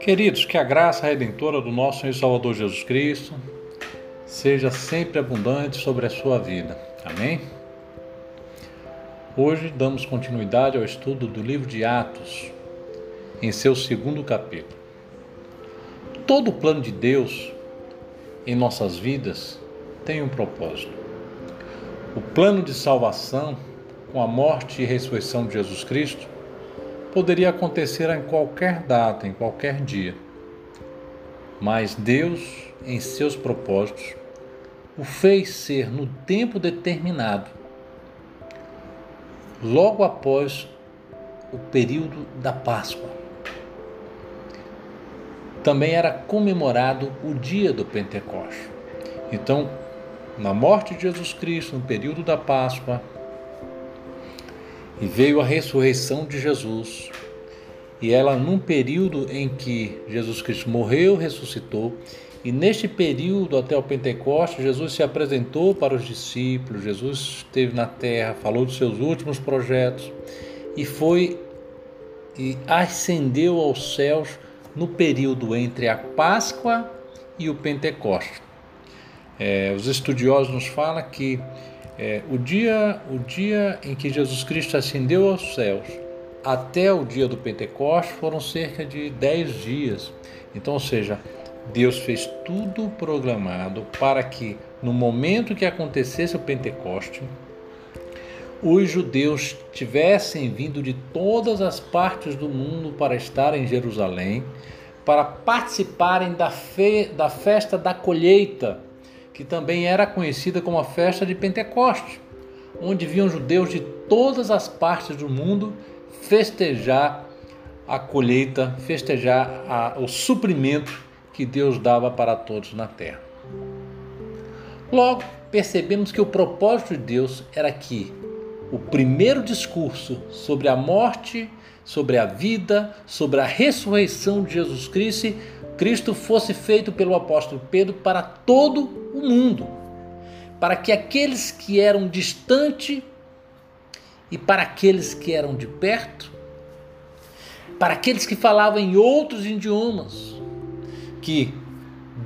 Queridos, que a graça redentora do nosso Senhor e Salvador Jesus Cristo seja sempre abundante sobre a sua vida. Amém? Hoje damos continuidade ao estudo do livro de Atos, em seu segundo capítulo. Todo o plano de Deus em nossas vidas tem um propósito. O plano de salvação, com a morte e ressurreição de Jesus Cristo, poderia acontecer em qualquer data, em qualquer dia. Mas Deus, em seus propósitos, o fez ser no tempo determinado, logo após o período da Páscoa. Também era comemorado o dia do Pentecostes. Então, na morte de Jesus Cristo, no período da Páscoa, e veio a ressurreição de Jesus. E ela num período em que Jesus Cristo morreu, ressuscitou, e neste período até o Pentecostes, Jesus se apresentou para os discípulos, Jesus esteve na terra, falou dos seus últimos projetos e foi e ascendeu aos céus no período entre a Páscoa e o Pentecostes. É, os estudiosos nos falam que é, o, dia, o dia em que Jesus Cristo ascendeu aos céus até o dia do Pentecostes foram cerca de dez dias. Então, ou seja, Deus fez tudo programado para que no momento que acontecesse o Pentecoste, os judeus tivessem vindo de todas as partes do mundo para estar em Jerusalém, para participarem da, fe da festa da colheita que também era conhecida como a festa de Pentecoste, onde vinham judeus de todas as partes do mundo festejar a colheita, festejar a, o suprimento que Deus dava para todos na terra. Logo, percebemos que o propósito de Deus era que o primeiro discurso sobre a morte, sobre a vida, sobre a ressurreição de Jesus Cristo Cristo fosse feito pelo apóstolo Pedro para todo o mundo, para que aqueles que eram distantes e para aqueles que eram de perto, para aqueles que falavam em outros idiomas, que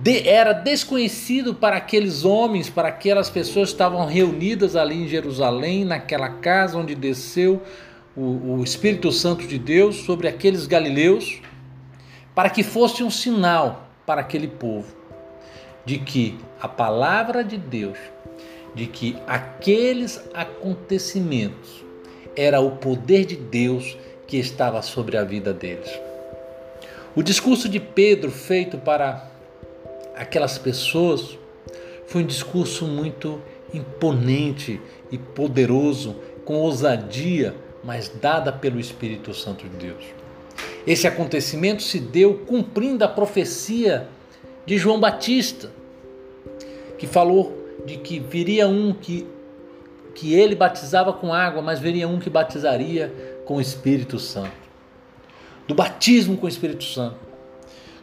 de, era desconhecido para aqueles homens, para aquelas pessoas que estavam reunidas ali em Jerusalém, naquela casa onde desceu o, o Espírito Santo de Deus sobre aqueles galileus para que fosse um sinal para aquele povo de que a palavra de Deus, de que aqueles acontecimentos era o poder de Deus que estava sobre a vida deles. O discurso de Pedro feito para aquelas pessoas foi um discurso muito imponente e poderoso, com ousadia, mas dada pelo Espírito Santo de Deus. Esse acontecimento se deu cumprindo a profecia de João Batista, que falou de que viria um que, que ele batizava com água, mas viria um que batizaria com o Espírito Santo. Do batismo com o Espírito Santo.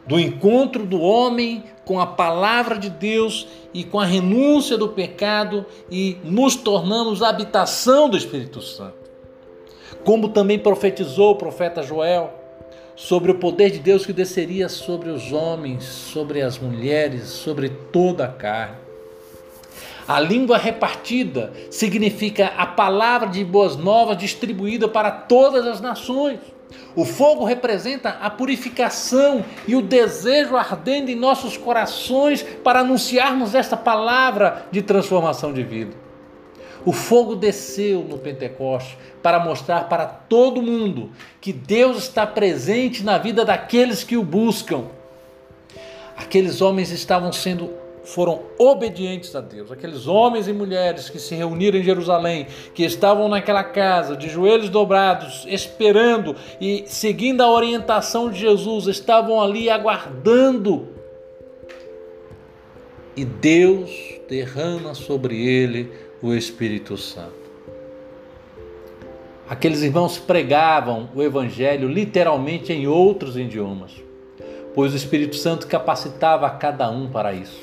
Do encontro do homem com a palavra de Deus e com a renúncia do pecado e nos tornamos a habitação do Espírito Santo. Como também profetizou o profeta Joel, sobre o poder de Deus que desceria sobre os homens, sobre as mulheres, sobre toda a carne. A língua repartida significa a palavra de boas novas distribuída para todas as nações. O fogo representa a purificação e o desejo ardendo em nossos corações para anunciarmos esta palavra de transformação de vida. O fogo desceu no Pentecoste para mostrar para todo mundo que Deus está presente na vida daqueles que o buscam. Aqueles homens estavam sendo foram obedientes a Deus. Aqueles homens e mulheres que se reuniram em Jerusalém, que estavam naquela casa, de joelhos dobrados, esperando e seguindo a orientação de Jesus, estavam ali aguardando. E Deus derrama sobre ele o Espírito Santo. Aqueles irmãos pregavam o Evangelho literalmente em outros idiomas, pois o Espírito Santo capacitava a cada um para isso,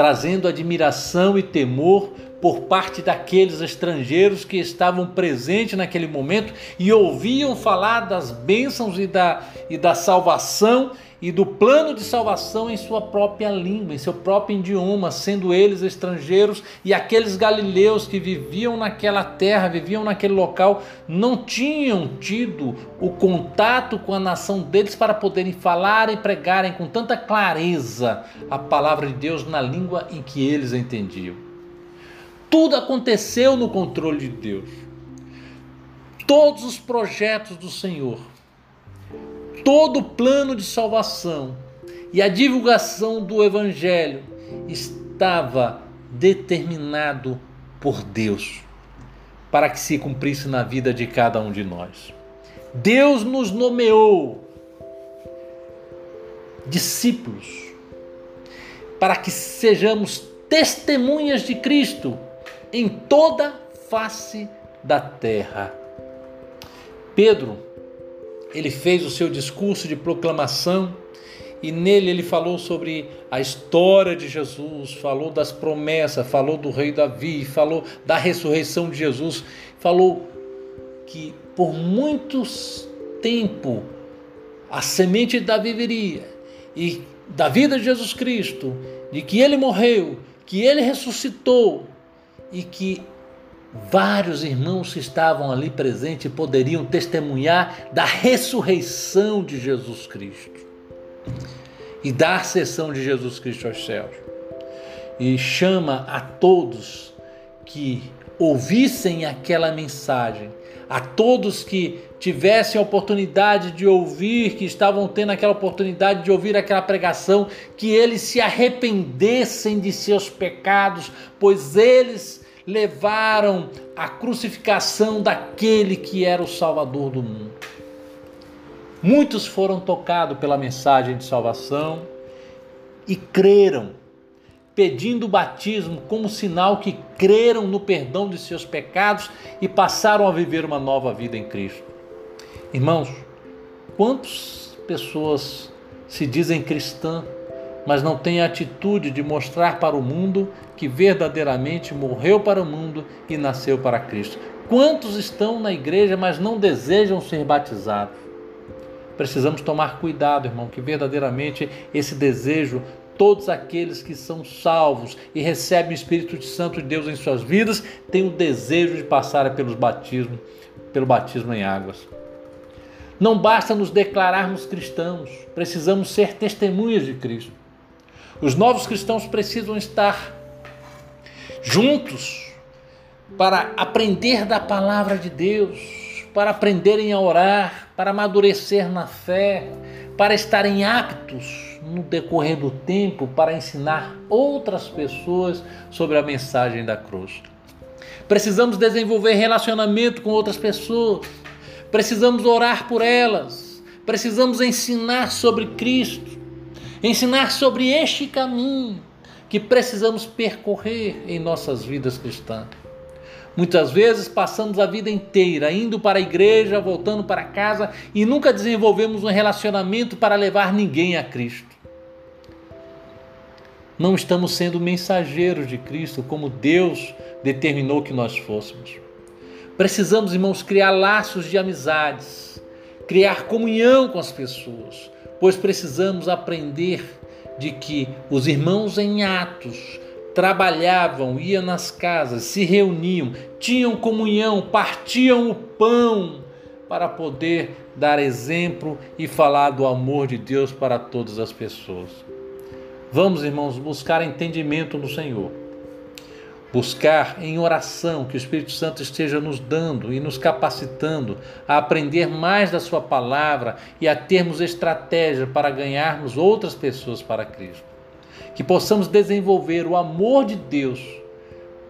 trazendo admiração e temor por parte daqueles estrangeiros que estavam presentes naquele momento e ouviam falar das bênçãos e da, e da salvação e do plano de salvação em sua própria língua, em seu próprio idioma, sendo eles estrangeiros e aqueles galileus que viviam naquela terra, viviam naquele local, não tinham tido o contato com a nação deles para poderem falar e pregarem com tanta clareza a palavra de Deus na língua em que eles entendiam. Tudo aconteceu no controle de Deus. Todos os projetos do Senhor todo o plano de salvação e a divulgação do Evangelho estava determinado por Deus para que se cumprisse na vida de cada um de nós. Deus nos nomeou discípulos para que sejamos testemunhas de Cristo em toda face da terra. Pedro ele fez o seu discurso de proclamação e nele ele falou sobre a história de Jesus, falou das promessas, falou do rei Davi, falou da ressurreição de Jesus, falou que por muitos tempo a semente de Davi viria e da vida de Jesus Cristo, de que ele morreu, que ele ressuscitou e que Vários irmãos que estavam ali presentes poderiam testemunhar da ressurreição de Jesus Cristo e da ascensão de Jesus Cristo aos céus. E chama a todos que ouvissem aquela mensagem, a todos que tivessem a oportunidade de ouvir, que estavam tendo aquela oportunidade de ouvir aquela pregação, que eles se arrependessem de seus pecados, pois eles levaram a crucificação daquele que era o Salvador do mundo. Muitos foram tocados pela mensagem de salvação e creram, pedindo o batismo como sinal que creram no perdão de seus pecados e passaram a viver uma nova vida em Cristo. Irmãos, quantas pessoas se dizem cristãs mas não tem a atitude de mostrar para o mundo que verdadeiramente morreu para o mundo e nasceu para Cristo. Quantos estão na igreja, mas não desejam ser batizados? Precisamos tomar cuidado, irmão, que verdadeiramente esse desejo, todos aqueles que são salvos e recebem o Espírito Santo de Deus em suas vidas, têm o desejo de passar pelos batismos, pelo batismo em águas. Não basta nos declararmos cristãos, precisamos ser testemunhas de Cristo. Os novos cristãos precisam estar juntos para aprender da palavra de Deus, para aprenderem a orar, para amadurecer na fé, para estarem aptos no decorrer do tempo para ensinar outras pessoas sobre a mensagem da cruz. Precisamos desenvolver relacionamento com outras pessoas, precisamos orar por elas, precisamos ensinar sobre Cristo, ensinar sobre este caminho que precisamos percorrer em nossas vidas cristãs. Muitas vezes passamos a vida inteira indo para a igreja, voltando para casa e nunca desenvolvemos um relacionamento para levar ninguém a Cristo. Não estamos sendo mensageiros de Cristo como Deus determinou que nós fôssemos. Precisamos, irmãos, criar laços de amizades, criar comunhão com as pessoas, pois precisamos aprender de que os irmãos em Atos trabalhavam, iam nas casas, se reuniam, tinham comunhão, partiam o pão para poder dar exemplo e falar do amor de Deus para todas as pessoas. Vamos, irmãos, buscar entendimento no Senhor buscar em oração que o Espírito Santo esteja nos dando e nos capacitando a aprender mais da Sua palavra e a termos estratégia para ganharmos outras pessoas para Cristo. Que possamos desenvolver o amor de Deus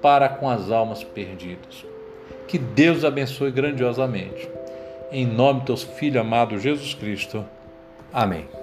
para com as almas perdidas. Que Deus abençoe grandiosamente. Em nome do teu Filho amado Jesus Cristo. Amém.